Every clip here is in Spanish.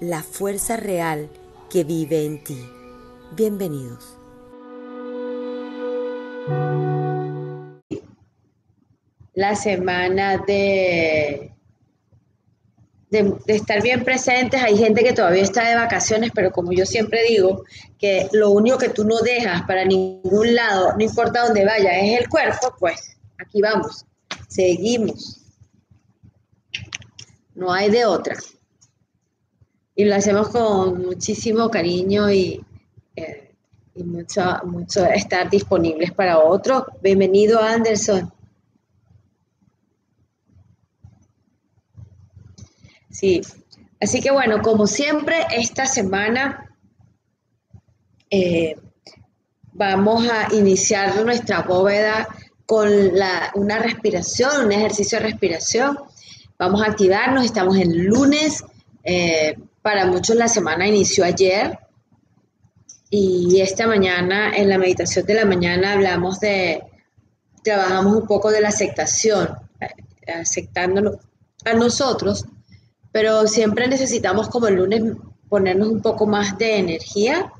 la fuerza real que vive en ti. Bienvenidos. La semana de de, estar bien presentes. Hay gente que todavía está de vacaciones, pero como yo siempre digo, que lo único que tú no dejas para ningún lado, no importa dónde vaya, es el cuerpo, pues aquí vamos, seguimos. No hay de otra. Y lo hacemos con muchísimo cariño y, eh, mucho, mucho estar disponibles para otros. Bienvenido, Anderson. Sí, así que bueno, como siempre, esta semana eh, vamos a iniciar nuestra bóveda con una respiración, un ejercicio de respiración. Vamos a activarnos, estamos en lunes, eh, para muchos la semana inició ayer y esta mañana, en la meditación de la mañana, hablamos de, trabajamos un poco de la aceptación, eh, aceptándonos a nosotros pero siempre necesitamos como el lunes ponernos un poco más de energía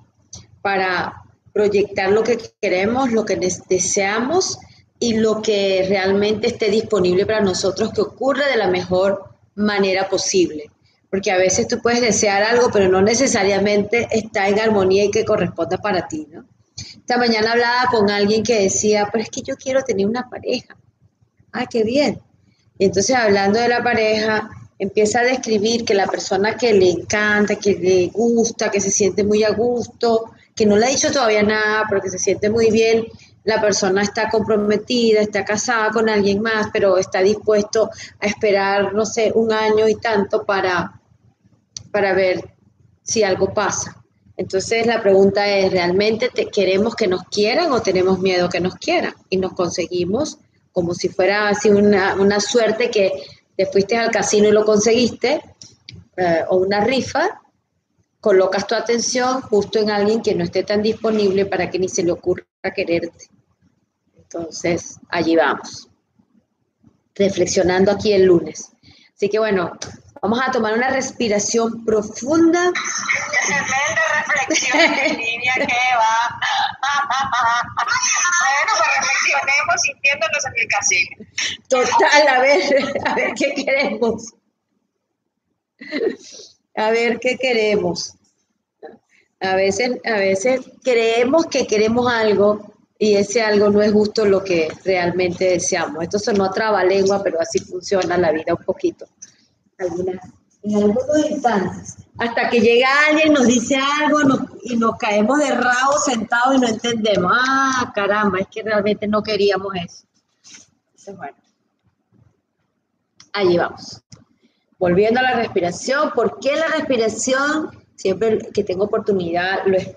para proyectar lo que queremos, lo que deseamos y lo que realmente esté disponible para nosotros que ocurra de la mejor manera posible. Porque a veces tú puedes desear algo, pero no necesariamente está en armonía y que corresponda para ti, ¿no? Esta mañana hablaba con alguien que decía, pero es que yo quiero tener una pareja. Ah, qué bien. Y entonces hablando de la pareja, empieza a describir que la persona que le encanta, que le gusta, que se siente muy a gusto, que no le ha dicho todavía nada, pero que se siente muy bien, la persona está comprometida, está casada con alguien más, pero está dispuesto a esperar, no sé, un año y tanto para, para ver si algo pasa. Entonces la pregunta es, ¿realmente te, queremos que nos quieran o tenemos miedo que nos quieran? Y nos conseguimos como si fuera así una, una suerte que te fuiste al casino y lo conseguiste, eh, o una rifa, colocas tu atención justo en alguien que no esté tan disponible para que ni se le ocurra quererte. Entonces, allí vamos, reflexionando aquí el lunes. Así que bueno, vamos a tomar una respiración profunda. Tremenda reflexión en línea que va. bueno, pues reflexionemos sintiéndonos en el casino. Total, a ver, a ver qué queremos. A ver qué queremos. A veces, a veces creemos que queremos algo y ese algo no es justo lo que realmente deseamos. Esto sonó lengua, pero así funciona la vida un poquito. En algunos instantes. Hasta que llega alguien, nos dice algo y nos caemos de rabo sentados y no entendemos. Ah, caramba, es que realmente no queríamos eso. Entonces, bueno. Allí vamos. Volviendo a la respiración, ¿por qué la respiración? Siempre que tengo oportunidad, eh,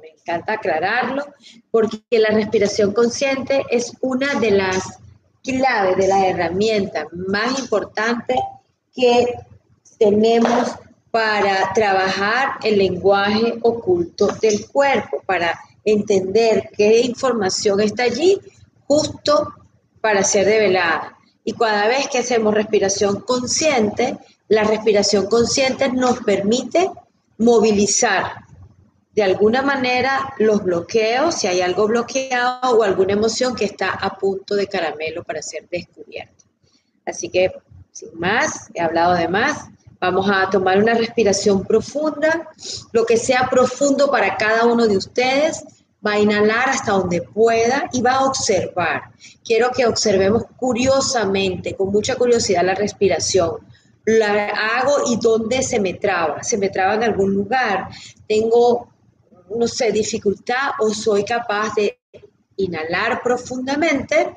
me encanta aclararlo, porque la respiración consciente es una de las claves, de las herramientas más importantes que tenemos para trabajar el lenguaje oculto del cuerpo, para entender qué información está allí justo para ser revelada. Y cada vez que hacemos respiración consciente, la respiración consciente nos permite movilizar de alguna manera los bloqueos, si hay algo bloqueado o alguna emoción que está a punto de caramelo para ser descubierta. Así que, sin más, he hablado de más, vamos a tomar una respiración profunda, lo que sea profundo para cada uno de ustedes va a inhalar hasta donde pueda y va a observar. Quiero que observemos curiosamente, con mucha curiosidad, la respiración. La hago y dónde se me traba. Se me traba en algún lugar. Tengo, no sé, dificultad o soy capaz de inhalar profundamente,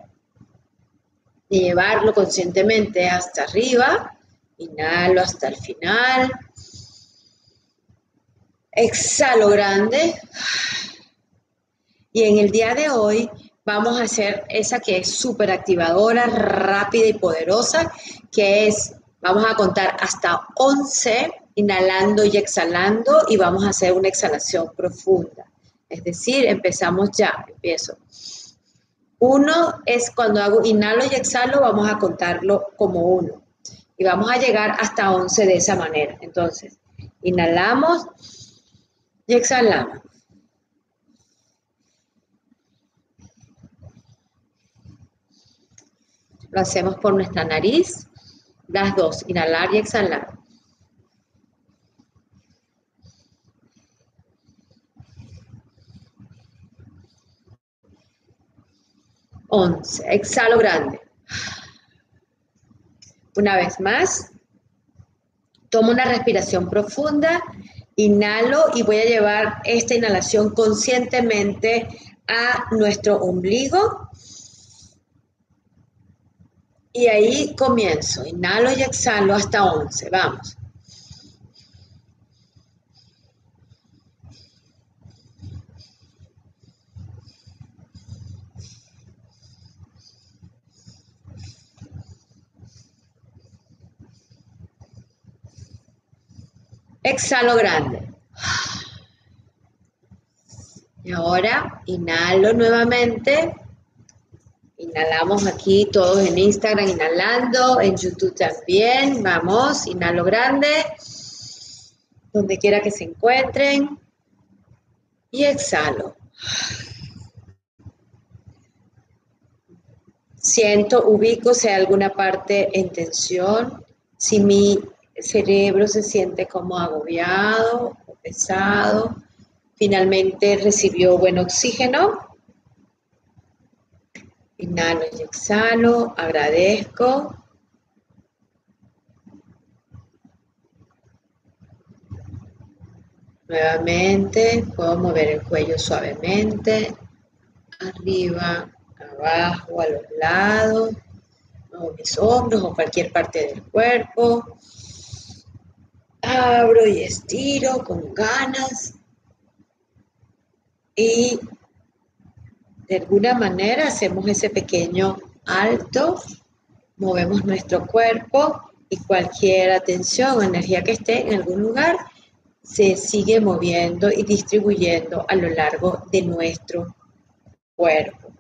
de llevarlo conscientemente hasta arriba. Inhalo hasta el final exhalo grande. Y en el día de hoy vamos a hacer esa que es súper activadora, rápida y poderosa, que es, vamos a contar hasta 11, inhalando y exhalando, y vamos a hacer una exhalación profunda. Es decir, empezamos ya, empiezo. Uno es cuando hago inhalo y exhalo, vamos a contarlo como uno. Y vamos a llegar hasta 11 de esa manera. Entonces, inhalamos y exhalamos. Lo hacemos por nuestra nariz. Las dos, inhalar y exhalar. Once. Exhalo grande. Una vez más. Tomo una respiración profunda. Inhalo y voy a llevar esta inhalación conscientemente a nuestro ombligo y ahí comienzo. Inhalo y exhalo hasta 11. Vamos. Exhalo grande. Y ahora inhalo nuevamente Inhalamos aquí todos en Instagram, inhalando, en YouTube también. Vamos, inhalo grande, donde quiera que se encuentren. Y exhalo. Siento, ubico si hay alguna parte en tensión, si mi cerebro se siente como agobiado o pesado. Finalmente recibió buen oxígeno Inhalo y exhalo, agradezco. Nuevamente puedo mover el cuello suavemente, arriba, abajo, a los lados, muevo mis hombros o cualquier parte del cuerpo. Abro y estiro con ganas. Y de alguna manera hacemos ese pequeño alto, movemos nuestro cuerpo y cualquier atención o energía que esté en algún lugar se sigue moviendo y distribuyendo a lo largo de nuestro cuerpo.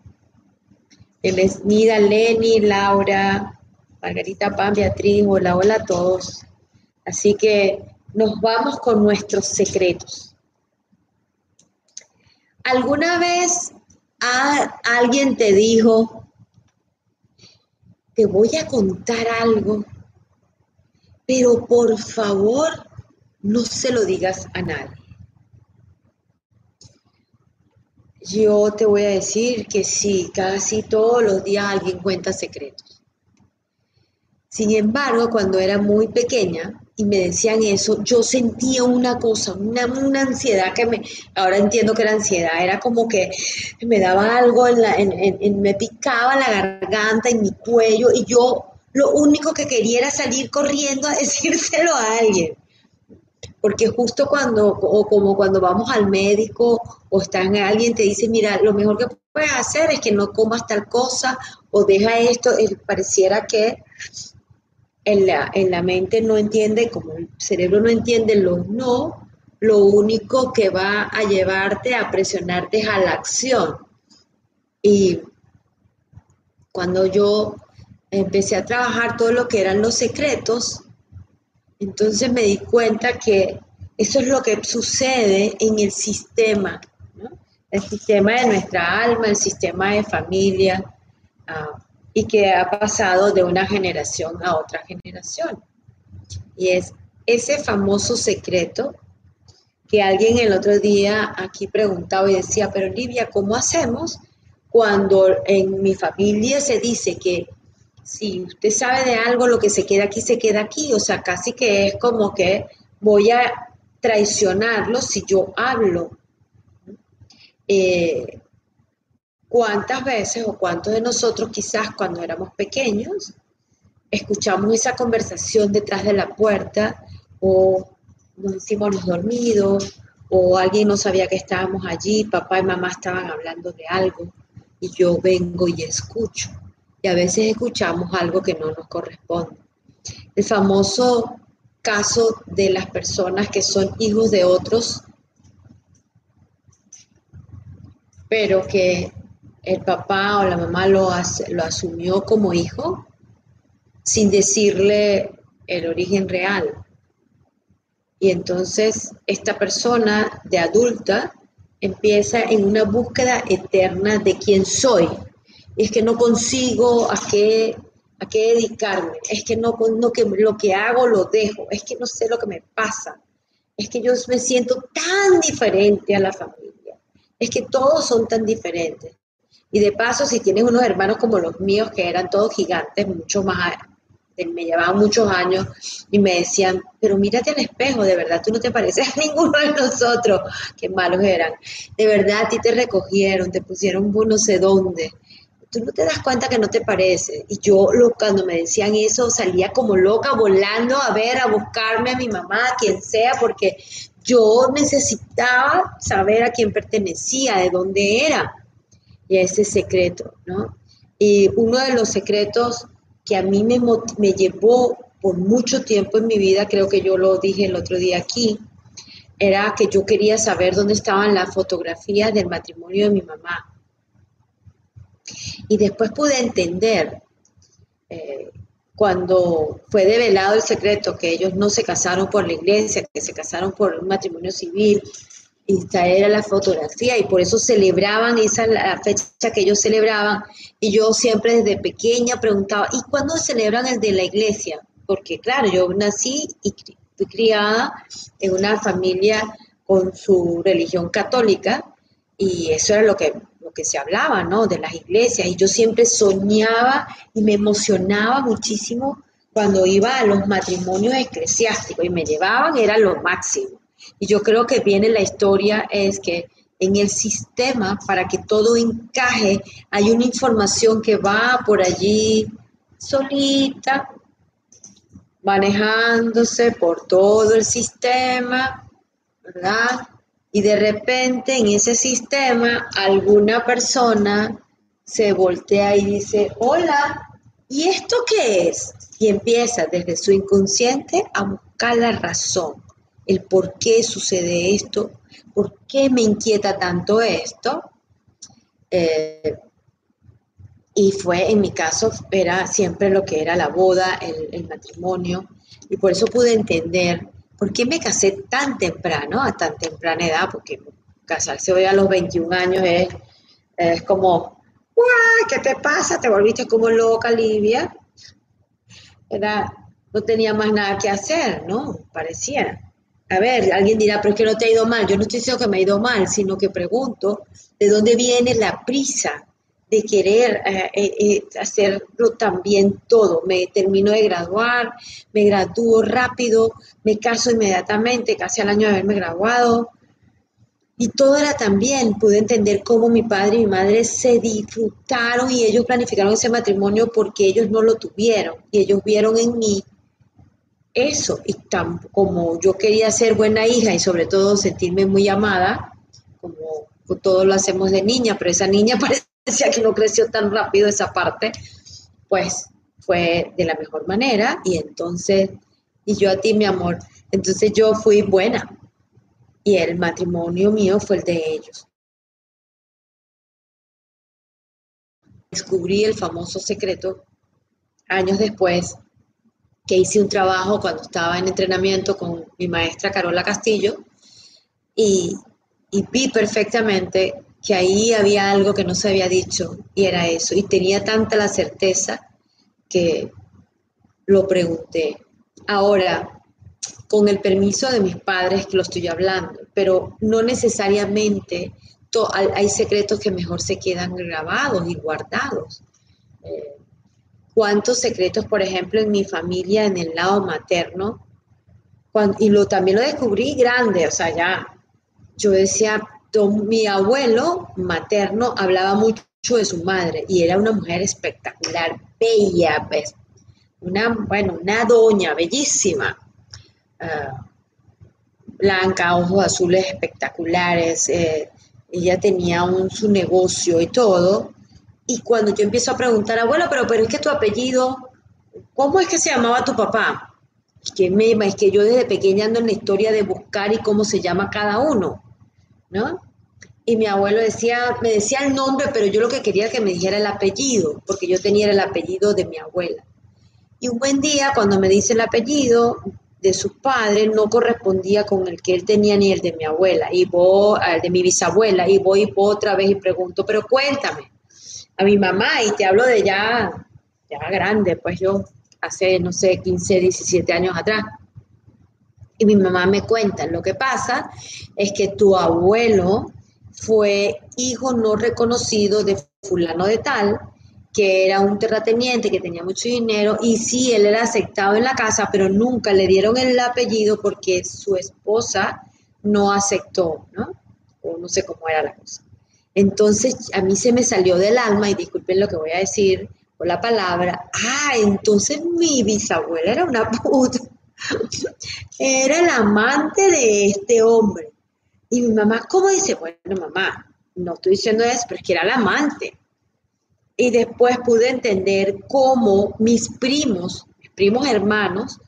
Bienvenida Lenny, Laura, Margarita Pan, Beatriz, hola, hola a todos. Así que nos vamos con nuestros secretos. ¿Alguna vez alguien te dijo, te voy a contar algo, pero por favor no se lo digas a nadie. Yo te voy a decir que sí, casi todos los días alguien cuenta secretos. Sin embargo, cuando era muy pequeña, y me decían eso, yo sentía una cosa, una, ansiedad que me, ahora entiendo que la ansiedad era como que me daba algo, en la, en, me picaba la garganta, en mi cuello, y yo lo único que quería era salir corriendo a decírselo a alguien. Porque justo cuando, o como cuando vamos al médico o está en alguien te dice, mira, lo mejor que puedes hacer es que no comas tal cosa o deja esto, pareciera que en la, en la mente no entiende, como el cerebro no entiende los no, lo único que va a llevarte a presionarte es a la acción. Y cuando yo empecé a trabajar todo lo que eran los secretos, entonces me di cuenta que eso es lo que sucede en el sistema, el sistema de nuestra alma, el sistema de familia. Ah, y que ha pasado de una generación a otra generación. Y es ese famoso secreto que alguien el otro día aquí preguntaba y decía, pero Livia, ¿cómo hacemos cuando en mi familia se dice que si usted sabe de algo, lo que se queda aquí, se queda aquí? O sea, casi que es como que voy a traicionarlo si yo hablo. Eh, ¿Cuántas veces o cuántos de nosotros quizás cuando éramos pequeños escuchamos esa conversación detrás de la puerta o nos hicimos dormidos o alguien no sabía que estábamos allí, papá y mamá estaban hablando de algo y yo vengo y escucho. Y a veces escuchamos algo que no nos corresponde. El famoso caso de las personas que son hijos de otros, pero que el papá o la mamá lo, lo asumió como hijo sin decirle el origen real. Y entonces esta persona de adulta empieza en una búsqueda eterna de quién soy. Y es que no consigo a qué, a qué dedicarme, es que no, no que lo que hago lo dejo, es que no sé lo que me pasa, es que yo me siento tan diferente a la familia, es que todos son tan diferentes. Y de paso, si tienes unos hermanos como los míos, que eran todos gigantes, mucho más me llevaban muchos años y me decían, pero mírate al espejo, de verdad tú no te pareces a ninguno de nosotros, qué malos eran, de verdad a ti te recogieron, te pusieron no sé dónde, tú no te das cuenta que no te parece. Y yo cuando me decían eso salía como loca volando a ver, a buscarme a mi mamá, a quien sea, porque yo necesitaba saber a quién pertenecía, de dónde era. Y ese secreto, ¿no? Y uno de los secretos que a mí me, me llevó por mucho tiempo en mi vida, creo que yo lo dije el otro día aquí, era que yo quería saber dónde estaban las fotografías del matrimonio de mi mamá. Y después pude entender, eh, cuando fue develado el secreto, que ellos no se casaron por la iglesia, que se casaron por un matrimonio civil, esta era la fotografía y por eso celebraban esa la fecha que ellos celebraban y yo siempre desde pequeña preguntaba ¿y cuándo celebran el de la iglesia? Porque claro, yo nací y fui criada en una familia con su religión católica y eso era lo que lo que se hablaba, ¿no? De las iglesias y yo siempre soñaba y me emocionaba muchísimo cuando iba a los matrimonios eclesiásticos y me llevaban, era lo máximo. Y yo creo que viene la historia es que en el sistema, para que todo encaje, hay una información que va por allí solita, manejándose por todo el sistema, ¿verdad? Y de repente en ese sistema alguna persona se voltea y dice, hola, ¿y esto qué es? Y empieza desde su inconsciente a buscar la razón el por qué sucede esto, por qué me inquieta tanto esto. Eh, y fue, en mi caso, era siempre lo que era la boda, el, matrimonio, y por eso pude entender por qué me casé tan temprano, a tan temprana edad, porque casarse hoy a los 21 años es, es como, ¿qué te pasa? Te volviste como loca, Livia. Era, no tenía más nada que hacer, ¿no? Parecía a ver, alguien dirá, pero es que no te ha ido mal. Yo no estoy diciendo que me ha ido mal, sino que pregunto de dónde viene la prisa de querer eh, eh, eh, hacerlo también todo. Me termino de graduar, me gradúo rápido, me caso inmediatamente, casi al año de haberme graduado. Y todo era también, pude entender cómo mi padre y mi madre se disfrutaron y ellos planificaron ese matrimonio porque ellos no lo tuvieron y ellos vieron en mí eso, y tan, como yo quería ser buena hija y sobre todo sentirme muy amada, como todos lo hacemos de niña, pero esa niña parecía que no creció tan rápido esa parte, pues fue de la mejor manera y entonces, y yo a ti, mi amor, entonces yo fui buena y el matrimonio mío fue el de ellos. Descubrí el famoso secreto años después que hice un trabajo cuando estaba en entrenamiento con mi maestra Carola Castillo y, vi perfectamente que ahí había algo que no se había dicho y era eso. Y tenía tanta la certeza que lo pregunté. Ahora, con el permiso de mis padres que lo estoy hablando, pero no necesariamente hay secretos que mejor se quedan grabados y guardados. Eh, cuántos secretos, por ejemplo, en mi familia, en el lado materno, y lo, también lo descubrí grande, o sea, ya, yo decía, mi abuelo materno hablaba mucho de su madre y era una mujer espectacular, bella, pues, una, bueno, una doña bellísima. Ah, blanca, ojos azules espectaculares. Eh, ella tenía un, su negocio y todo. Y cuando yo empiezo a preguntar, abuela, pero, pero es que tu apellido, ¿cómo es que se llamaba tu papá? Es que, me, es que yo desde pequeña ando en la historia de buscar y cómo se llama cada uno, ¿no? Y mi abuelo decía, me decía el nombre, pero yo lo que quería que me dijera el apellido, porque yo tenía el apellido de mi abuela. Y un buen día, cuando me dice el apellido de sus padres, no correspondía con el que él tenía ni el de mi abuela, y voy, el de mi bisabuela, y y voy otra vez y pregunto, pero cuéntame, a mi mamá, y te hablo de ya, ya grande, pues yo, hace, no sé, 15, 17 años atrás. Y mi mamá me cuenta, lo que pasa es que tu abuelo fue hijo no reconocido de fulano de tal, que era un terrateniente que tenía mucho dinero y sí, él era aceptado en la casa, pero nunca le dieron el apellido porque su esposa no aceptó, ¿no? O no sé cómo era la cosa. Entonces a mí se me salió del alma, y disculpen lo que voy a decir por la palabra, ah, entonces mi bisabuela era una puta, era el amante de este hombre. Y mi mamá, ¿cómo dice? Bueno, mamá, no estoy diciendo eso, pero es que era la amante. Y después pude entender cómo mis primos, mis primos hermanos,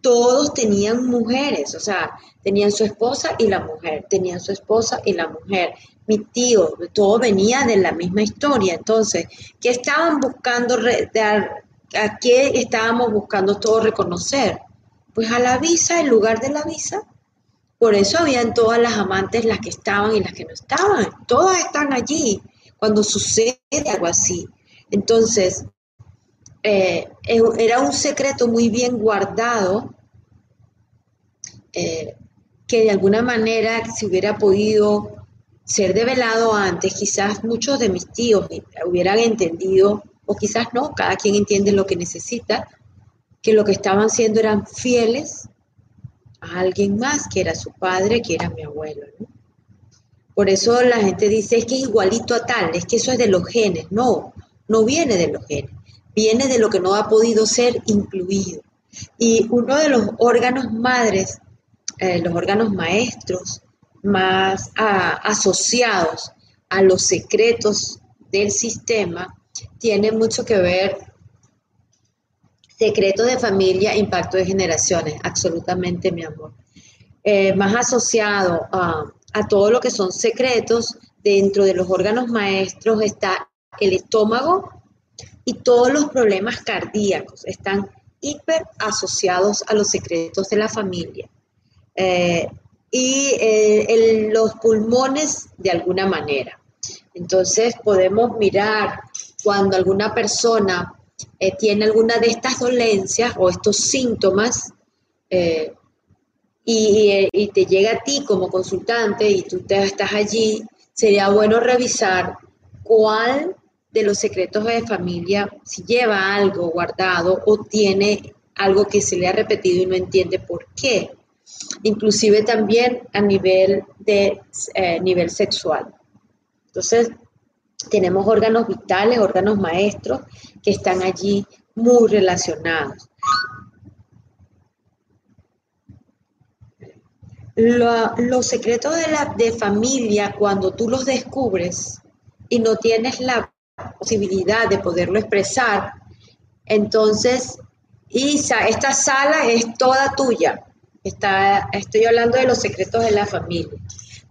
todos tenían mujeres, o sea, tenían su esposa y la mujer, tenían su esposa y la mujer. Mi tío, todo venía de la misma historia. Entonces, ¿qué estaban buscando? ¿A qué estábamos buscando todos reconocer? Pues a la visa, en lugar de la visa, por eso habían todas las amantes, las que estaban y las que no estaban. Todas están allí cuando sucede algo así. Entonces, eh, era un secreto muy bien guardado eh, que de alguna manera si hubiera podido ser develado antes, quizás muchos de mis tíos hubieran entendido, o quizás no, cada quien entiende lo que necesita, que lo que estaban siendo eran fieles a alguien más, que era su padre, que era mi abuelo. Por eso la gente dice, es que es igualito a tal, es que eso es de los genes. No, no viene de los genes, viene de lo que no ha podido ser incluido. Y uno de los órganos madres, eh, los órganos maestros más ah, asociados a los secretos del sistema, tiene mucho que ver Secreto de familia, impacto de generaciones, absolutamente, mi amor. Eh, más asociado a, a todo lo que son secretos, dentro de los órganos maestros está el estómago y todos los problemas cardíacos están hiper asociados a los secretos de la familia. Eh, y eh, los pulmones de alguna manera. Entonces podemos mirar cuando alguna persona eh, tiene alguna de estas dolencias o estos síntomas eh, y, y, te llega a ti como consultante y tú te, estás allí, sería bueno revisar cuál de los secretos de familia, si lleva algo guardado o tiene algo que se le ha repetido y no entiende por qué, inclusive también a nivel de eh, nivel sexual. Entonces, tenemos órganos vitales, órganos maestros que están allí muy relacionados. los secretos de la de familia, cuando tú los descubres y no tienes la posibilidad de poderlo expresar, entonces, Isa, esta sala es toda tuya. Está, estoy hablando de los secretos de la familia.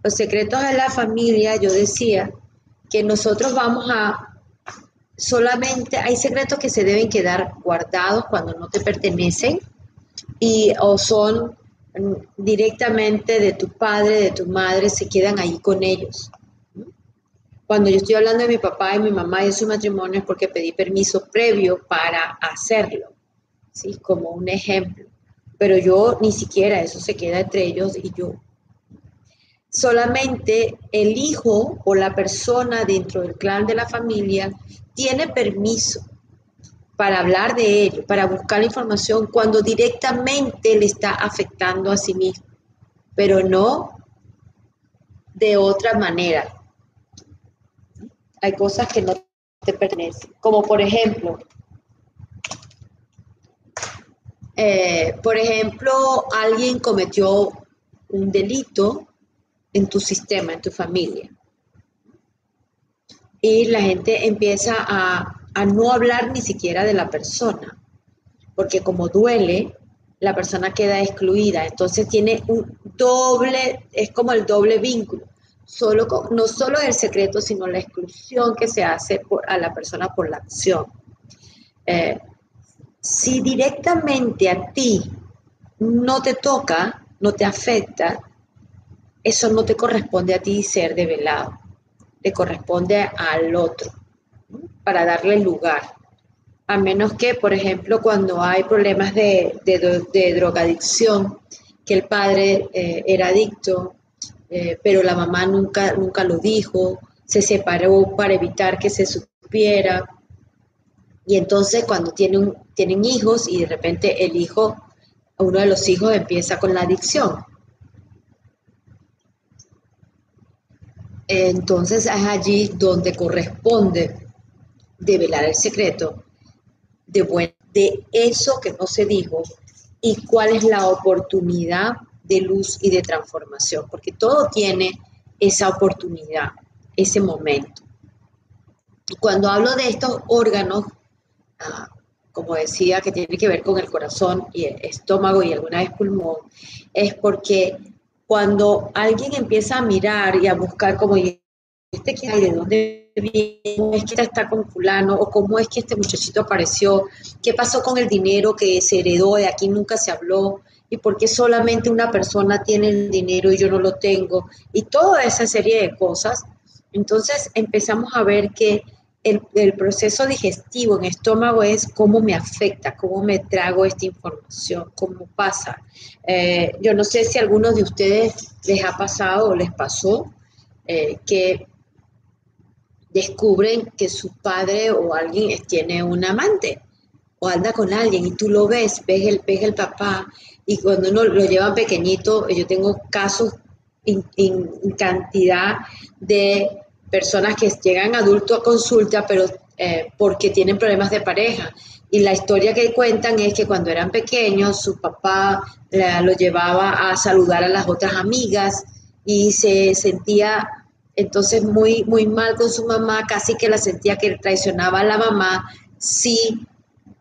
Los secretos de la familia, yo decía, que nosotros vamos a solamente hay secretos que se deben quedar guardados cuando no te pertenecen y o son directamente de tu padre, de tu madre, se quedan ahí con ellos. Cuando yo estoy hablando de mi papá y mi mamá y de su matrimonio es porque pedí permiso previo para hacerlo, ¿sí? Como un ejemplo. Pero yo ni siquiera eso se queda entre ellos y yo solamente el hijo o la persona dentro del clan de la familia tiene permiso para hablar de ello, para buscar la información cuando directamente le está afectando a sí mismo, pero no de otra manera. Hay cosas que no te pertenecen, como por ejemplo, eh, por ejemplo, alguien cometió un delito en tu sistema, en tu familia. Y la gente empieza a, a no hablar ni siquiera de la persona, porque como duele, la persona queda excluida. Entonces tiene un doble, es como el doble vínculo. Solo no solo el secreto, sino la exclusión que se hace a la persona por la acción. Eh, si directamente a ti no te toca, no te afecta, eso no te corresponde a ti ser develado, te corresponde al otro, para darle lugar a menos que, por ejemplo, cuando hay problemas de, drogadicción, que el padre eh, era adicto, eh, pero la mamá nunca, nunca lo dijo, se separó para evitar que se supiera. Y entonces cuando tienen, tienen hijos y de repente el hijo, uno de los hijos empieza con la adicción. Entonces es allí donde corresponde develar el secreto de, de eso que no se dijo y cuál es la oportunidad de luz y de transformación, porque todo tiene esa oportunidad, ese momento. Cuando hablo de estos órganos, como decía, que tiene que ver con el corazón y estómago y alguna vez pulmón, es porque cuando alguien empieza a mirar y a buscar como este que hay, de dónde viene, es que está con fulano, o cómo es que este muchachito apareció, qué pasó con el dinero que se heredó, de aquí nunca se habló, y por qué solamente una persona tiene el dinero y yo no lo tengo, y toda esa serie de cosas. Entonces empezamos a ver que el, proceso digestivo en estómago es cómo me afecta, cómo me trago esta información, cómo pasa. Eh, yo no sé si a algunos de ustedes les ha pasado o les pasó eh, que descubren que su padre o alguien tiene un amante o anda con alguien y tú lo ves, ves el, ves el papá y cuando uno lo lleva pequeñito, yo tengo casos en, cantidad de personas que llegan adultos a consulta, pero eh, porque tienen problemas de pareja. Y la historia que cuentan es que cuando eran pequeños, su papá lo llevaba a saludar a las otras amigas y se sentía entonces muy, muy mal con su mamá, casi que la sentía que traicionaba a la mamá si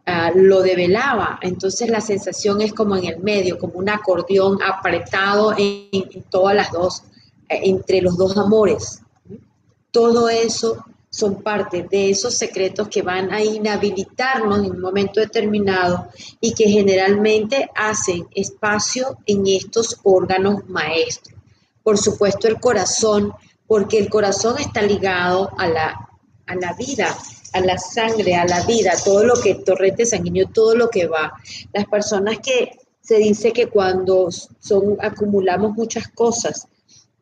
ah, lo develaba. Entonces la sensación es como en el medio, como un acordeón apretado en, todas las dos, eh, entre los dos amores. Todo eso son parte de esos secretos que van a inhabilitarnos en un momento determinado y que generalmente hacen espacio en estos órganos maestros. Por supuesto, el corazón porque el corazón está ligado a la, a la vida, a la sangre, a la vida, todo lo que torrente sanguíneo, todo lo que va. Las personas que se dice que cuando son, acumulamos muchas cosas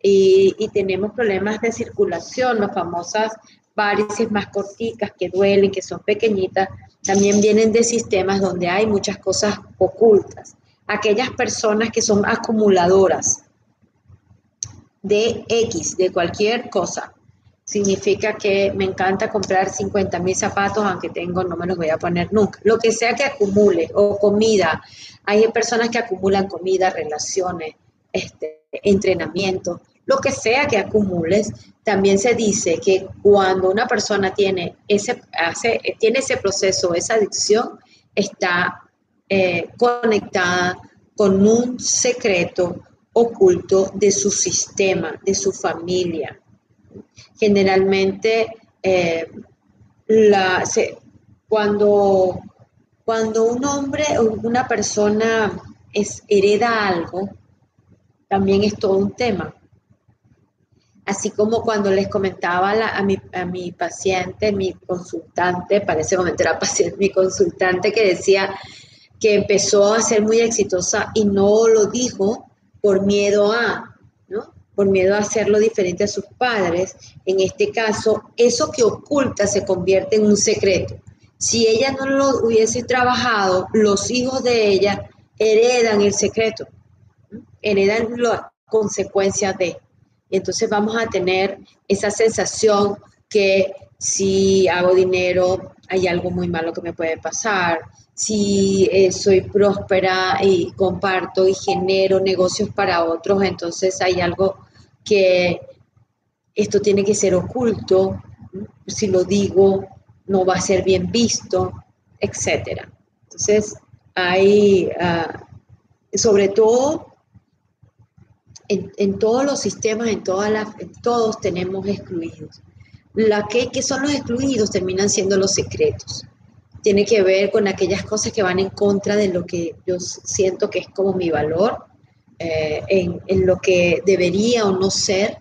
y, tenemos problemas de circulación, las famosas varices más corticas que duelen, que son pequeñitas, también vienen de sistemas donde hay muchas cosas ocultas. Aquellas personas que son acumuladoras, de X, de cualquier cosa. Significa que me encanta comprar 50 mil zapatos, aunque tengo, no me los voy a poner nunca. Lo que sea que acumule, o comida. Hay personas que acumulan comida, relaciones, este, entrenamiento, lo que sea que acumules. También se dice que cuando una persona tiene ese, hace, tiene ese proceso, esa adicción, está eh, conectada con un secreto oculto de su sistema, de su familia. Generalmente, eh, cuando, cuando un hombre o una persona hereda algo, también es todo un tema. Así como cuando les comentaba a, mi, a mi paciente, mi consultante, para ese momento era paciente, mi consultante que decía que empezó a ser muy exitosa y no lo dijo por miedo a, ¿no? Por miedo a hacerlo diferente a sus padres. En este caso, eso que oculta se convierte en un secreto. Si ella no lo hubiese trabajado, los hijos de ella heredan el secreto, heredan las consecuencias de. Entonces vamos a tener esa sensación que si hago dinero hay algo muy malo que me puede pasar, si eh, soy próspera y comparto y genero negocios para otros, entonces hay algo que esto tiene que ser oculto, si lo digo no va a ser bien visto, etc. Entonces hay, ah, sobre todo, en, todos los sistemas, en, todas las, todos tenemos excluidos. La que, que son los excluidos terminan siendo los secretos tiene que ver con aquellas cosas que van en contra de lo que yo siento que es como mi valor, eh, en, lo que debería o no ser,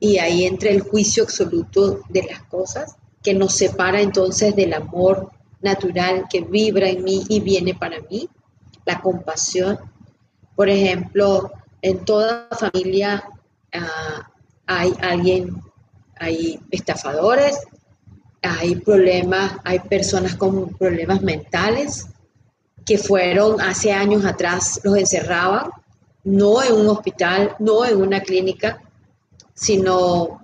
y ahí entra el juicio absoluto de las cosas, que nos separa entonces del amor natural que vibra en mí y viene para mí, la compasión. Por ejemplo, en toda familia ah, hay alguien, hay estafadores, hay problemas, hay personas con problemas mentales que fueron hace años atrás, los encerraban, no en un hospital, no en una clínica, sino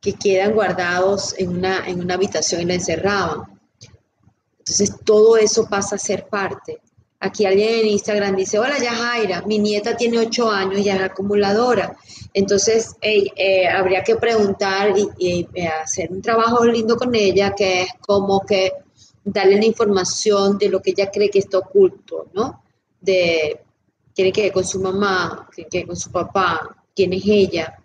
que quedan guardados en una, en una habitación y la encerraban. Entonces todo eso pasa a ser parte. Aquí alguien en Instagram dice, hola Yajaira, mi nieta tiene ocho años, ya es acumuladora. Entonces eh, habría que preguntar y, eh, hacer un trabajo lindo con ella, que es como que darle la información de lo que ella cree que está oculto, ¿no? De quiere que con su mamá, que con su papá, quién es ella,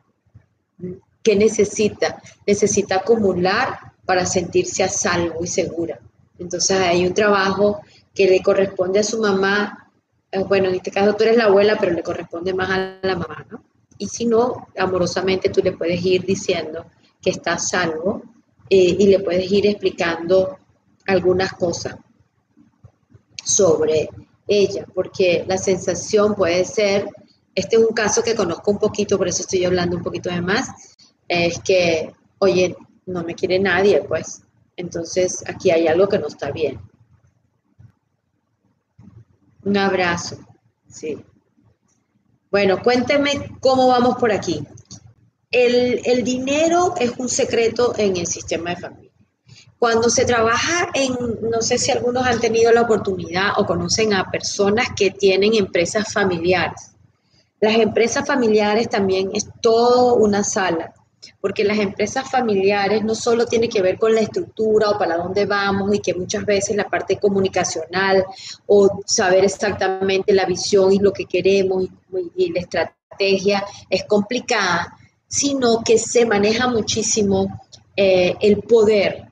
qué necesita. Necesita acumular para sentirse a salvo y segura. Entonces hay un trabajo que le corresponde a su mamá, eh, bueno, en este caso tú eres la abuela, pero le corresponde más a la mamá, ¿no? Y si no, amorosamente tú le puedes ir diciendo que está salvo eh, y le puedes ir explicando algunas cosas sobre ella, porque la sensación puede ser, este es un caso que conozco un poquito, por eso estoy hablando un poquito de más, es que, oye, no me quiere nadie, pues, entonces aquí hay algo que no está bien. Un abrazo. Sí. Bueno, cuénteme cómo vamos por aquí. El, dinero es un secreto en el sistema de familia. Cuando se trabaja en, no sé si algunos han tenido la oportunidad o conocen a personas que tienen empresas familiares. Las empresas familiares también es todo una sala porque las empresas familiares no solo tienen que ver con la estructura o para dónde vamos y que muchas veces la parte comunicacional o saber exactamente la visión y lo que queremos y, la estrategia es complicada, sino que se maneja muchísimo eh, el poder,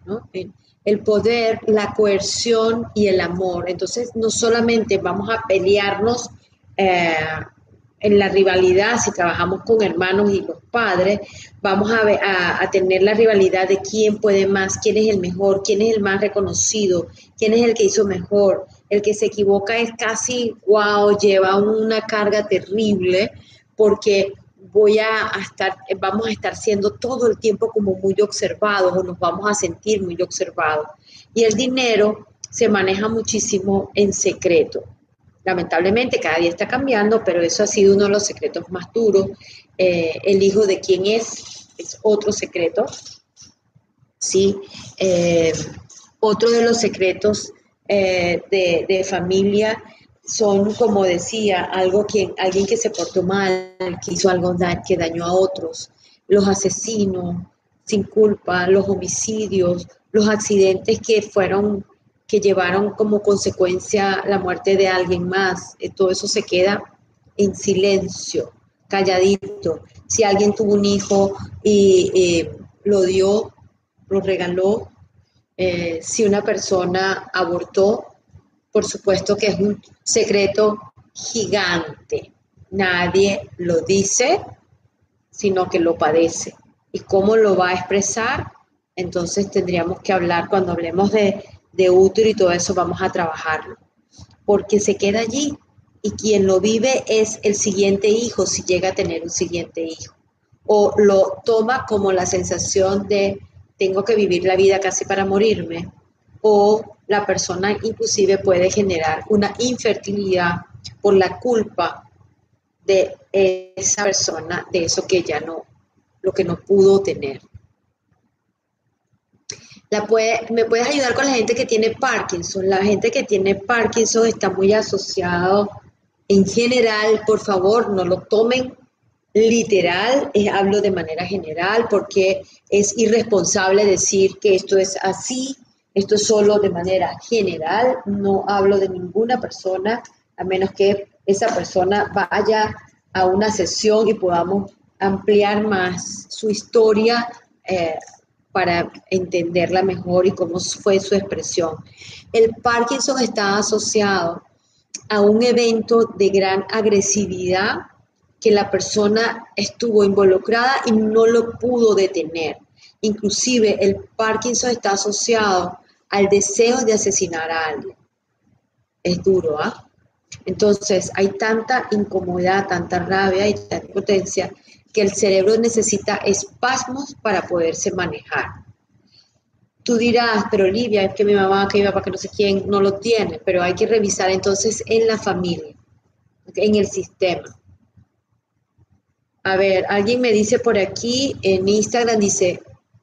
el poder, la coerción y el amor. Entonces, no solamente vamos a pelearnos eh, en la rivalidad, si trabajamos con hermanos y los padres, vamos a, a, tener la rivalidad de quién puede más, quién es el mejor, quién es el más reconocido, quién es el que hizo mejor. El que se equivoca es casi, wow, lleva una carga terrible porque voy a, estar, vamos a estar siendo todo el tiempo como muy observados o nos vamos a sentir muy observados. Y el dinero se maneja muchísimo en secreto. Lamentablemente cada día está cambiando, pero eso ha sido uno de los secretos más duros. Eh, el hijo de quién es es otro secreto. Sí, eh, otro de los secretos eh, de, familia son, como decía, algo que, alguien que se portó mal, que hizo algo que dañó a otros, los asesinos sin culpa, los homicidios, los accidentes que fueron que llevaron como consecuencia la muerte de alguien más, eh, todo eso se queda en silencio, calladito. Si alguien tuvo un hijo y eh, lo dio, lo regaló, eh, si una persona abortó, por supuesto que es un secreto gigante. Nadie lo dice, sino que lo padece. ¿Y cómo lo va a expresar? Entonces tendríamos que hablar cuando hablemos de de útero y todo eso vamos a trabajarlo, porque se queda allí y quien lo vive es el siguiente hijo, si llega a tener un siguiente hijo, o lo toma como la sensación de tengo que vivir la vida casi para morirme, o la persona inclusive puede generar una infertilidad por la culpa de esa persona, de eso que ya no, lo que no pudo tener. Me puedes ayudar con la gente que tiene Parkinson. La gente que tiene Parkinson está muy asociado en general, por favor, no lo tomen literal, eh, hablo de manera general porque es irresponsable decir que esto es así, esto es solo de manera general, no hablo de ninguna persona, a menos que esa persona vaya a una sesión y podamos ampliar más su historia eh, para entenderla mejor y cómo fue su expresión. El Parkinson está asociado a un evento de gran agresividad que la persona estuvo involucrada y no lo pudo detener. Inclusive el Parkinson está asociado al deseo de asesinar a alguien. Es duro, ¿ah? Entonces hay tanta incomodidad, tanta rabia y tanta impotencia que el cerebro necesita espasmos para poderse manejar. Tú dirás, pero Olivia, es que mi mamá, que mi papá, que no sé quién, no lo tiene, pero hay que revisar entonces en la familia, en el sistema. A ver, alguien me dice por aquí en Instagram, dice,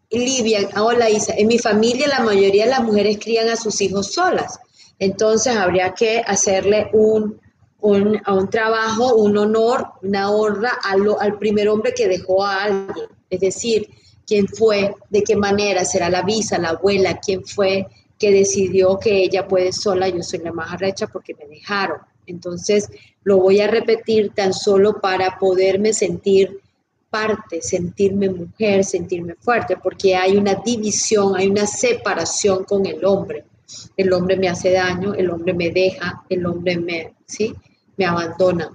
Livia, hola Isa, en mi familia la mayoría de las mujeres crían a sus hijos solas, entonces habría que hacerle un, un, a un trabajo, un honor, una honra al primer hombre que dejó a alguien, es decir, quién fue, de qué manera, será la visa, la abuela, quién fue que decidió que ella puede sola, yo soy la más arrecha porque me dejaron. Entonces, lo voy a repetir tan solo para poderme sentir parte, sentirme mujer, sentirme fuerte, porque hay una división, hay una separación con el hombre. El hombre me hace daño, el hombre me deja, el hombre me, ¿sí? Me abandona.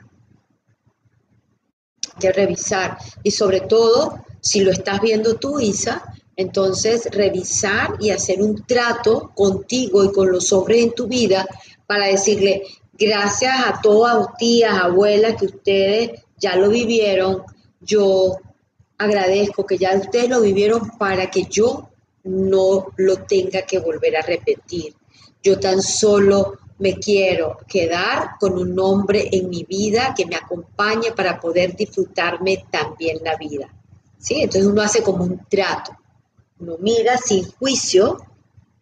Hay que revisar y sobre todo, si lo estás viendo tú, Isa, entonces revisar y hacer un trato contigo y con los hombres en tu vida para decirle, gracias a todas tías, abuelas que ustedes ya lo vivieron, yo agradezco que ya ustedes lo vivieron para que yo no lo tenga que volver a repetir. Yo tan solo me quiero quedar con un hombre en mi vida que me acompañe para poder disfrutarme también la vida. ¿Sí? Entonces uno hace como un trato. Uno mira sin juicio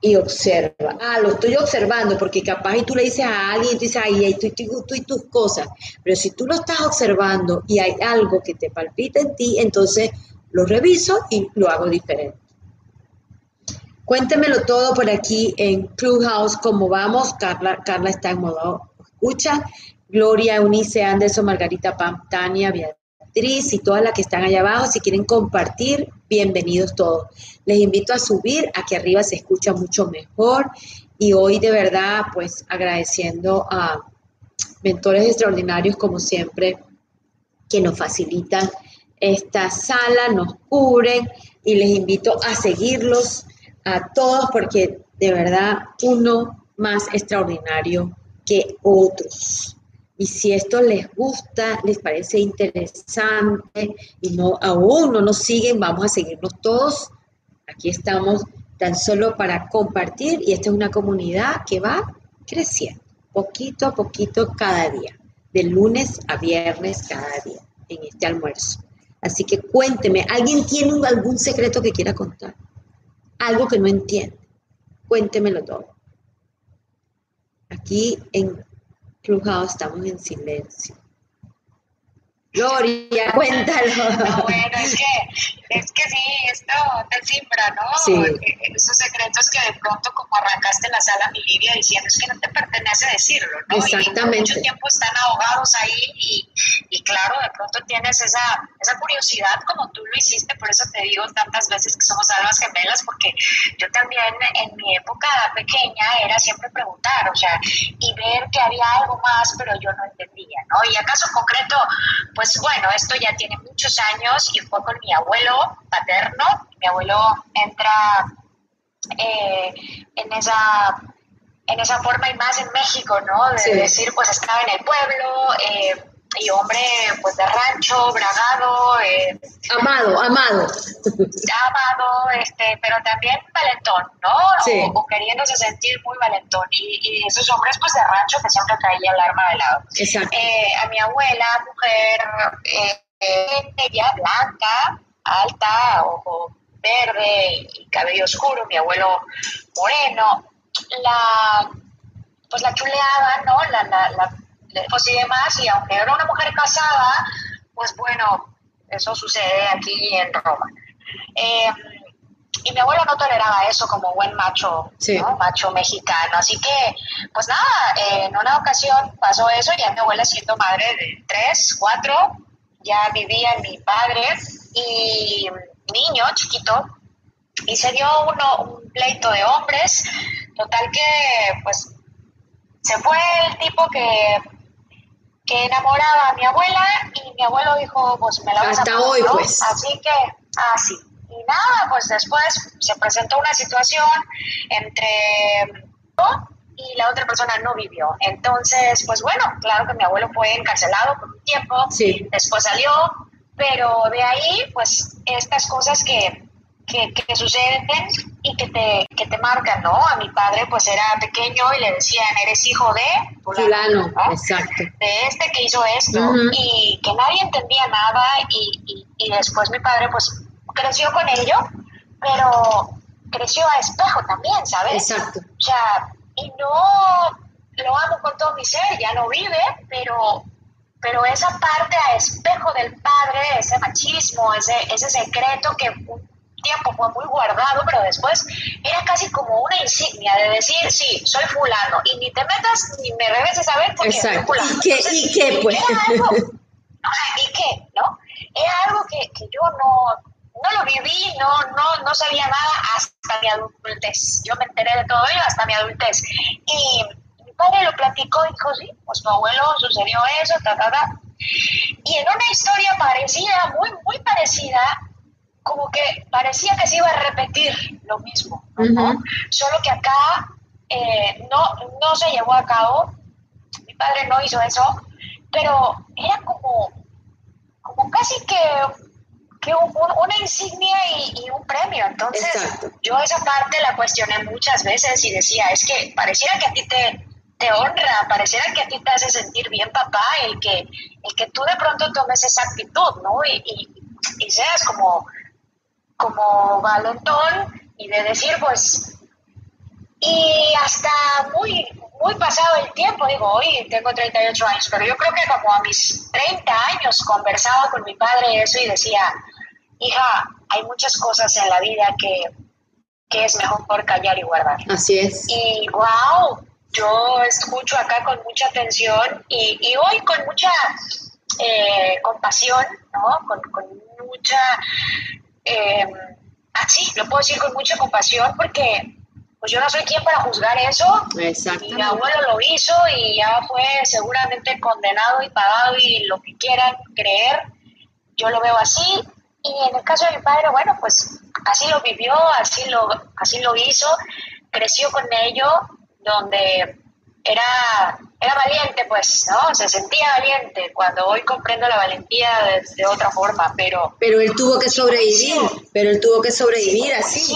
y observa. Ah, lo estoy observando porque capaz y tú le dices a alguien y tú dices, ay, tú, tú, y tus cosas. Pero si tú lo estás observando y hay algo que te palpita en ti, entonces lo reviso y lo hago diferente. Cuéntemelo todo por aquí en Clubhouse, cómo vamos. Carla, Carla está en modo escucha. Gloria, Unice, Anderson, Margarita Pam, Tania, Beatriz y todas las que están allá abajo. Si quieren compartir, bienvenidos todos. Les invito a subir, aquí arriba se escucha mucho mejor. Y hoy de verdad, pues agradeciendo a mentores extraordinarios como siempre, que nos facilitan esta sala, nos cubren y les invito a seguirlos a todos porque de verdad uno más extraordinario que otros. Y si esto les gusta, les parece interesante y no aún no nos siguen, vamos a seguirnos todos. Aquí estamos tan solo para compartir y esta es una comunidad que va creciendo poquito a poquito cada día, de lunes a viernes cada día en este almuerzo. Así que cuénteme, ¿alguien tiene algún secreto que quiera contar? Algo que no entiende. Cuéntemelo todo. Aquí en Clubhouse estamos en silencio. Gloria, cuéntalo. bueno, es que, es que sí, esto te simbra, ¿no? Sí. Eh, esos secretos que de pronto como arrancaste la sala, mi Lidia, diciendo es que no te pertenece decirlo, ¿no? Exactamente. Y mucho tiempo están ahogados ahí y, y claro, de pronto tienes esa, esa curiosidad como tú lo hiciste, por eso te digo tantas veces que somos almas gemelas, porque yo también en mi época pequeña era siempre preguntar, o sea, y ver que había algo más, pero yo no entendía, ¿no? Y acaso concreto, pues bueno, esto ya tiene muchos años y fue con mi abuelo paterno. Mi abuelo entra eh, en esa en esa forma y más en México, ¿no? De decir, pues estaba en el pueblo, eh, y hombre, pues de rancho, bragado. Eh, amado, amado. Amado, este, pero también valentón, ¿no? Sí. O, queriéndose sentir muy valentón. Y, esos hombres, pues de rancho, que siempre traía el arma de lado. Exacto. Eh, a mi abuela, mujer, eh, blanca, alta, ojo verde y cabello oscuro, mi abuelo moreno, la, pues la chuleaba, ¿no? La, la, la, pues y demás, y aunque era una mujer casada, pues bueno, eso sucede aquí en Roma. Eh, y mi abuelo no toleraba eso como buen macho, macho mexicano. Así que, pues nada, en una ocasión pasó eso, ya mi abuela siendo madre de tres, cuatro, ya vivía mi padre y niño chiquito, y se dio uno, un pleito de hombres, total que, pues, se fue el tipo que que enamoraba a mi abuela y mi abuelo dijo, pues me la vas Hasta hoy, pues. Así que, así. Y nada, pues después se presentó una situación entre yo y la otra persona no vivió. Entonces, pues bueno, claro que mi abuelo fue encarcelado por un tiempo, sí. después salió, pero de ahí, pues estas cosas que, que, que, suceden y que te, que te marcan, ¿no? A mi padre pues era pequeño y le decían, eres hijo de fulano, exacto. De este que hizo esto y que nadie entendía nada y, y, y, después mi padre pues creció con ello, pero creció a espejo también, ¿sabes? Exacto. O sea, y no lo amo con todo mi ser, ya no vive, pero pero esa parte a espejo del padre, ese machismo, ese, ese secreto que tiempo fue muy guardado, pero después era casi como una insignia de decir, sí, soy fulano, y ni te metas ni me regreses a ver porque soy fulano. ¿Y qué, ¿y qué pues? Era algo, ¿Y qué? ¿No? Era algo que, que yo no, no lo viví, no, no, no sabía nada hasta mi adultez. Yo me enteré de todo ello hasta mi adultez. Y mi padre lo platicó y dijo, sí, pues tu abuelo sucedió eso, ta, ta, ta. Y en una historia parecida, muy, muy parecida, como que parecía que se iba a repetir lo mismo, solo que acá eh, no, no se llevó a cabo, mi padre no hizo eso, pero era como, como casi que, que una insignia y, un premio. Entonces yo esa parte la cuestioné muchas veces y decía, es que pareciera que a ti te, te honra, pareciera que a ti te hace sentir bien papá el que, el que tú de pronto tomes esa actitud, ¿no? y, y seas como como valentón y de decir, pues, y hasta muy, muy pasado el tiempo, digo, hoy tengo 38 años, pero yo creo que como a mis 30 años conversaba con mi padre eso y decía, hija, hay muchas cosas en la vida que, que es mejor callar y guardar. Así es. Y wow, yo escucho acá con mucha atención y, y hoy con mucha eh, compasión, ¿no? Con, con mucha eh, así, lo puedo decir con mucha compasión porque pues yo no soy quien para juzgar eso. Mi abuelo lo hizo y ya fue seguramente condenado y pagado y lo que quieran creer. Yo lo veo así. Y en el caso de mi padre, bueno, pues así lo vivió, así lo, así lo hizo, creció con ello, donde era, era valiente, pues, ¿no? Se sentía valiente cuando hoy comprendo la valentía de, otra forma, pero... Pero él tuvo que sobrevivir, pero él tuvo que sobrevivir así.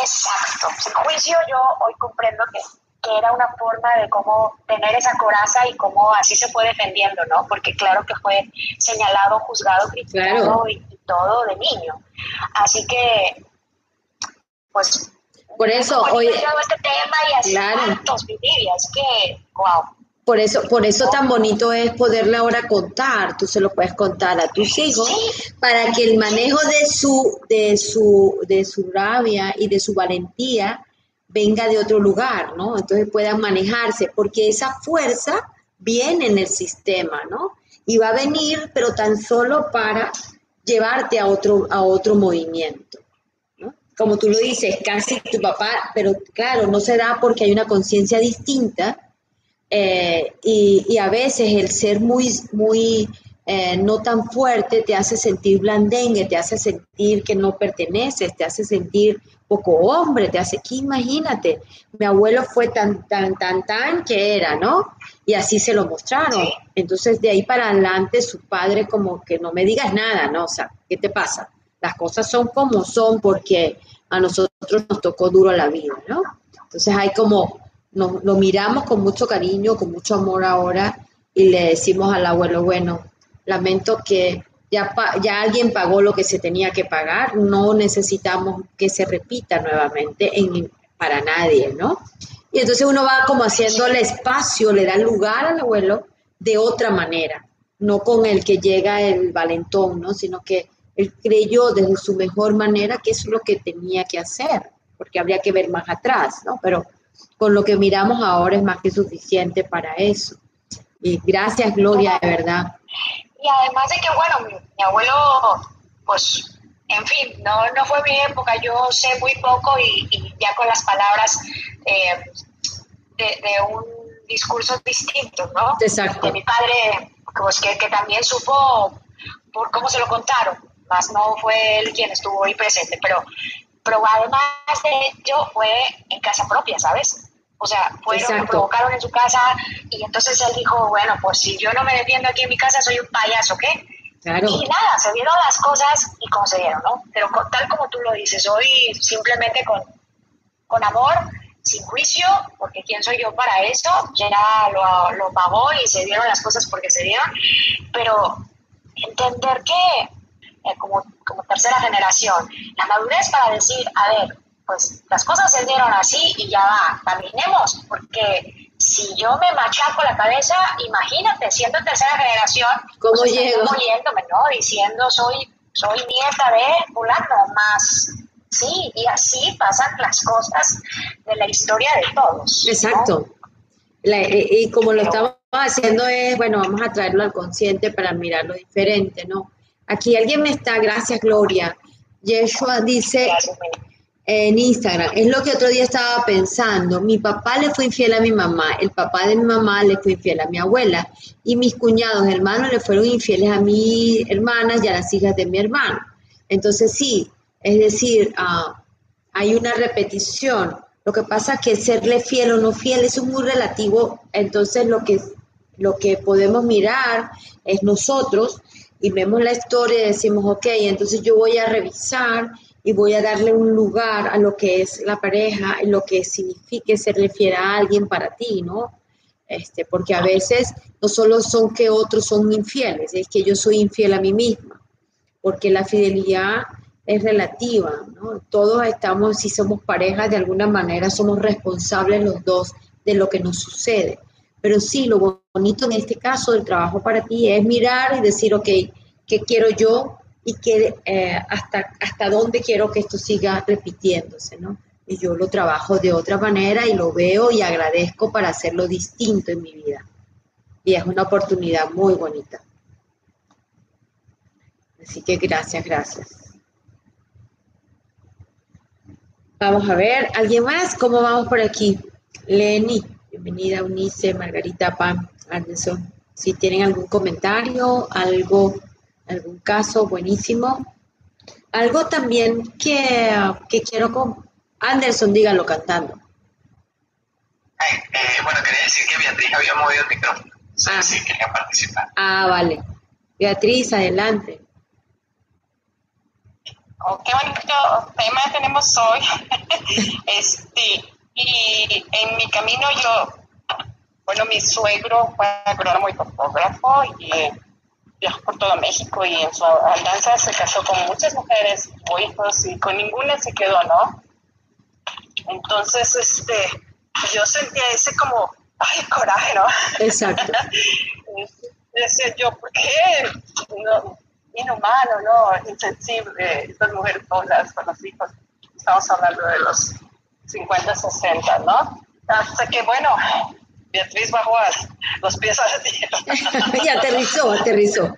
Exacto. Sin juicio yo hoy comprendo que, que, era una forma de cómo tener esa coraza y cómo así se fue defendiendo, ¿no? Porque claro que fue señalado, juzgado, criticado y, y todo de niño. Así que, pues por eso hoy este tema y así claro. que wow. Por eso, por eso tan bonito es poderle ahora contar, tú se lo puedes contar a tus hijos para que el manejo de su, de su, de su rabia y de su valentía venga de otro lugar, ¿no? Entonces puedan manejarse, porque esa fuerza viene en el sistema, ¿no? Y va a venir, pero tan solo para llevarte a otro, a otro movimiento como tú lo dices, casi tu papá, pero claro, no se da porque hay una conciencia distinta eh, y, a veces el ser muy, muy eh, no tan fuerte te hace sentir blandengue, te hace sentir que no perteneces, te hace sentir poco hombre, te hace que imagínate, mi abuelo fue tan, tan, tan, tan que era, ¿no? Y así se lo mostraron. Entonces de ahí para adelante su padre como que no me digas nada, ¿no? O sea, ¿qué te pasa? las cosas son como son porque a nosotros nos tocó duro la vida, ¿no? Entonces hay como, nos, lo miramos con mucho cariño, con mucho amor ahora y le decimos al abuelo, bueno, lamento que ya, ya alguien pagó lo que se tenía que pagar, no necesitamos que se repita nuevamente en, para nadie, ¿no? Y entonces uno va como haciéndole espacio, le da lugar al abuelo de otra manera, no con el que llega el valentón, ¿no? Sino que él creyó desde su mejor manera que es lo que tenía que hacer, porque habría que ver más atrás, ¿no? Pero con lo que miramos ahora es más que suficiente para eso. Y gracias, Gloria, de verdad. Y además de que, bueno, mi, abuelo, pues, en fin, no, no fue mi época, yo sé muy poco y, ya con las palabras eh, de, un discurso distinto, ¿no? Exacto. De mi padre, pues que, que también supo por cómo se lo contaron, más no fue él quien estuvo ahí presente, pero, pero además de ello fue en casa propia, ¿sabes? O sea, fueron, lo provocaron en su casa y entonces él dijo, bueno, pues si yo no me defiendo aquí en mi casa soy un payaso, ¿qué? Claro. Y nada, se dieron las cosas y como se dieron, ¿no? Pero tal como tú lo dices, hoy simplemente con, con amor, sin juicio, porque quién soy yo para eso, ya lo, lo pagó y se dieron las cosas porque se dieron, pero entender que eh, como, como tercera generación, la madurez para decir, a ver, pues las cosas se dieron así y ya va, caminemos, porque si yo me machaco la cabeza, imagínate, siendo tercera generación, ¿cómo pues, llego? yéndome, ¿no? Diciendo soy, soy nieta de fulano, más sí, y así pasan las cosas de la historia de todos. Exacto. Eh, y como lo estamos haciendo es, bueno, vamos a traerlo al consciente para mirarlo diferente, ¿no? Aquí alguien me está, gracias Gloria. Yeshua dice en Instagram, es lo que otro día estaba pensando, mi papá le fue infiel a mi mamá, el papá de mi mamá le fue infiel a mi abuela y mis cuñados hermanos le fueron infieles a mis hermanas y a las hijas de mi hermano. Entonces sí, es decir, ah, hay una repetición. Lo que pasa es que serle fiel o no fiel es muy relativo, entonces lo que, lo que podemos mirar es nosotros y vemos la historia y decimos, ok, entonces yo voy a revisar y voy a darle un lugar a lo que es la pareja y lo que signifique serle fiel a alguien para ti, ¿no? Este, porque a veces no solo son que otros son infieles, es que yo soy infiel a mí misma, porque la fidelidad es relativa, ¿no? Todos estamos, si somos parejas, de alguna manera somos responsables los dos de lo que nos sucede. Pero sí, lo bonito en este caso del trabajo para ti es mirar y decir, ok, ¿qué quiero yo? Y que, eh, hasta, hasta dónde quiero que esto siga repitiéndose, ¿no? Y yo lo trabajo de otra manera y lo veo y agradezco para hacerlo distinto en mi vida. Y es una oportunidad muy bonita. Así que gracias, gracias. Vamos a ver, ¿alguien más? ¿Cómo vamos por aquí? Lenny. Bienvenida Unice, Margarita Pam, Anderson. Si tienen algún comentario, algo, algún caso buenísimo. Algo también que, quiero con Anderson, dígalo cantando. Eh, bueno, quería decir que Beatriz había movido el micrófono. Ah. Sí, quería participar. Ah, vale. Beatriz, adelante. Oh, qué bonito tema tenemos hoy. este, y en mi camino yo, bueno, mi suegro fue agrónomo y topógrafo y viajó por todo México y en su andanza se casó con muchas mujeres o hijos y con ninguna se quedó, ¿no? Entonces, este, yo sentía ese como, ay, coraje, ¿no? Exacto. Decía yo, ¿por qué? No, inhumano, ¿no? Insensible, estas mujeres todas con los hijos. Estamos hablando de los 50, 60, ¿no? Hasta que, bueno, Beatriz bajó a los pies a la tierra. y aterrizó, aterrizó.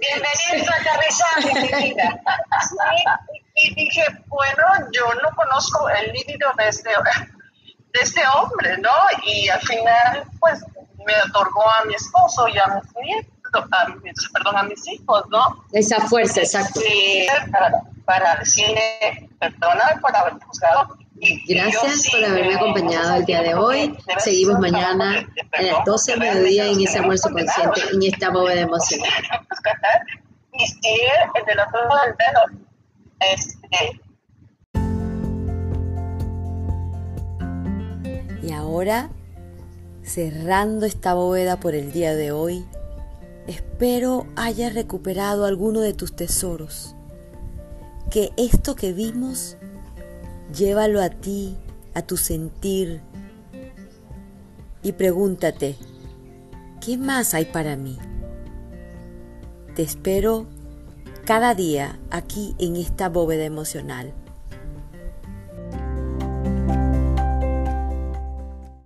Bienvenido a aterrizar, bienvenida. y dije, bueno, yo no conozco el líbido de este, de este hombre, ¿no? Y al final, pues, me otorgó a mi esposo y a mis nietos, perdón, a mis hijos, ¿no? Esa fuerza, exacto. Sí, para, para decirle, perdona por haber juzgado. Gracias por haberme acompañado el día de hoy. Seguimos mañana a las 12 de mediodía en ese almuerzo consciente, en esta bóveda emocional. Del del Y ahora, cerrando esta bóveda por el día de hoy, Espero hayas recuperado alguno de tus tesoros. Que esto que vimos, llévalo a ti, a tu sentir, y pregúntate, ¿qué más hay para mí? Te espero cada día aquí en esta bóveda emocional.